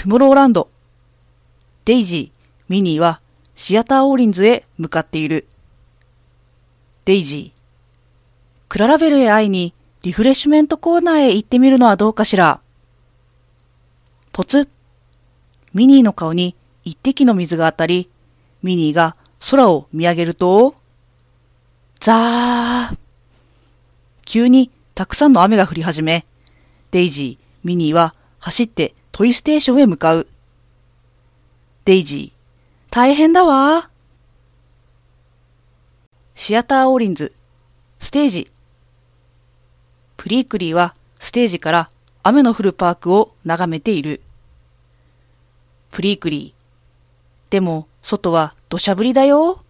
トゥモローランド。デイジー、ミニーはシアターオーリンズへ向かっている。デイジー。クララベルへ会いにリフレッシュメントコーナーへ行ってみるのはどうかしら。ポツミニーの顔に一滴の水が当たり、ミニーが空を見上げると、ザー急にたくさんの雨が降り始め、デイジー、ミニーは走ってトイステーションへ向かう。デイジー、大変だわシアターオーリンズ、ステージ。プリークリーはステージから雨の降るパークを眺めている。プリークリー。でも、外は土砂降りだよ。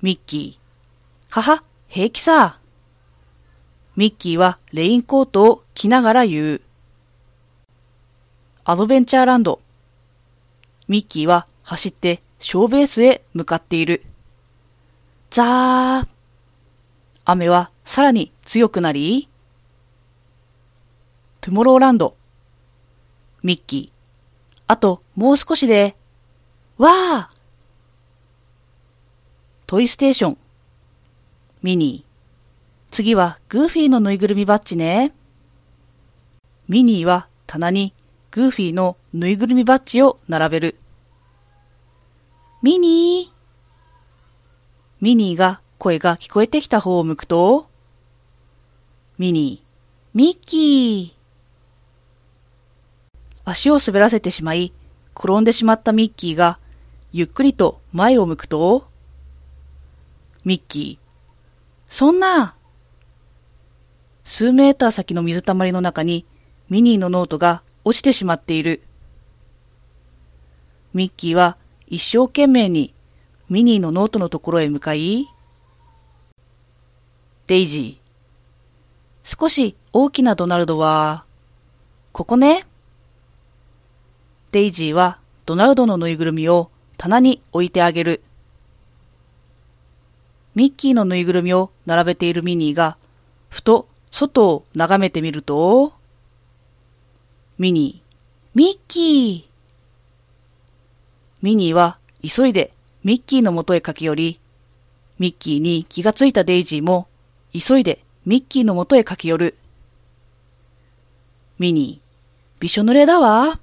ミッキー。はは、平気さ。ミッキーはレインコートを着ながら言う。アドベンチャーランド。ミッキーは走ってショーベースへ向かっている。ザー。雨はさらに強くなり、トゥモローランド。ミッキー。あともう少しで、わートイステーション。ミニー。次はグーフィーのぬいぐるみバッジね。ミニーは棚にグーフィーのぬいぐるみバッジを並べる。ミニー。ミニーが声が聞こえてきた方を向くと、ミニー、ミッキー。足を滑らせてしまい、転んでしまったミッキーが、ゆっくりと前を向くと、ミッキー、そんな、数メーター先の水たまりの中にミニーのノートが落ちてしまっている。ミッキーは一生懸命にミニーのノートのところへ向かい、デイジー、少し大きなドナルドは、ここね。デイジーはドナルドのぬいぐるみを棚に置いてあげる。ミッキーのぬいぐるみを並べているミニーが、ふと外を眺めてみると、ミニー、ミッキーミニーは急いでミッキーの元へ駆け寄り、ミッキーに気がついたデイジーも急いでミッキーの元へ駆け寄る。ミニー、びしょ濡れだわ。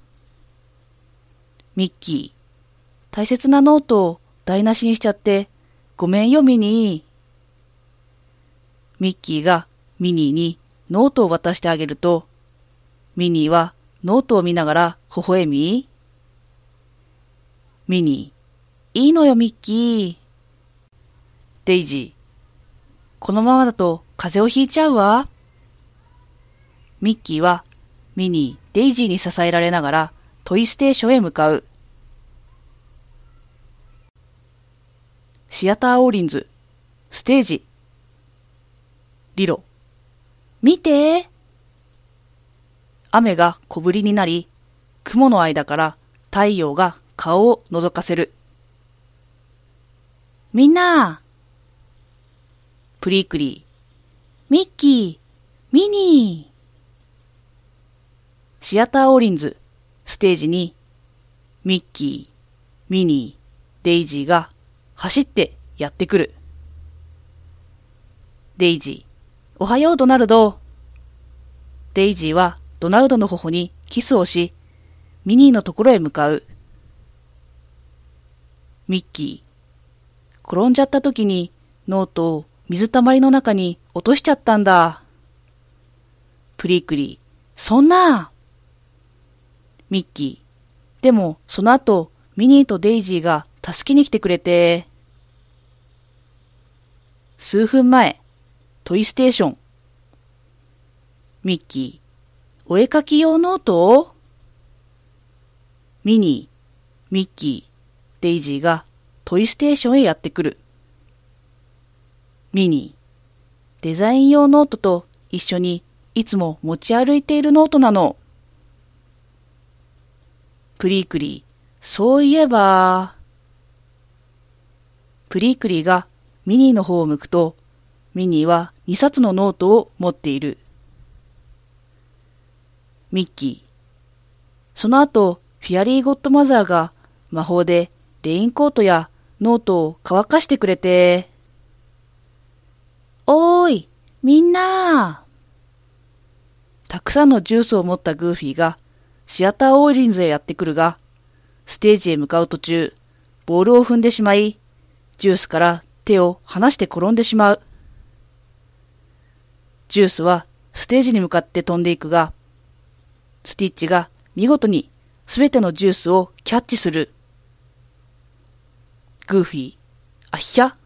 ミッキー、大切なノートを台無しにしちゃって、ごめんよミニー。ミッキーがミニーにノートを渡してあげると、ミニーはノートを見ながら微笑み、ミニー、いいのよミッキー。デイジー、このままだと風邪をひいちゃうわ。ミッキーはミニー、デイジーに支えられながらトイステーションへ向かう。シアターオーリンズ、ステージ。リロ。見て雨が小降りになり、雲の間から太陽が顔を覗かせる。みんなプリークリー、ミッキー、ミニー。シアターオーリンズ、ステージに、ミッキー、ミニー、デイジーが走ってやってくる。デイジー、おはようドナルド。デイジーはドナルドの頬にキスをし、ミニーのところへ向かう。ミッキー、転んじゃった時にノートを水たまりの中に落としちゃったんだ。プリークリー、そんなミッキー、でもその後ミニーとデイジーが助けに来てくれて、数分前、トイステーション。ミッキー、お絵かき用ノートをミニー、ミッキー、デイジーがトイステーションへやってくる。ミニー、デザイン用ノートと一緒にいつも持ち歩いているノートなの。プリークリー、そういえば、プリークリーがミニーの方を向くと、ミニーは2冊のノートを持っている。ミッキー。その後、フィアリーゴッドマザーが魔法でレインコートやノートを乾かしてくれて、おーい、みんなたくさんのジュースを持ったグーフィーがシアターオーリンズへやってくるが、ステージへ向かう途中、ボールを踏んでしまい、ジュースから手を離して転んでしまう。ジュースはステージに向かって飛んでいくが、スティッチが見事にすべてのジュースをキャッチする。グーフィー、あっしゃ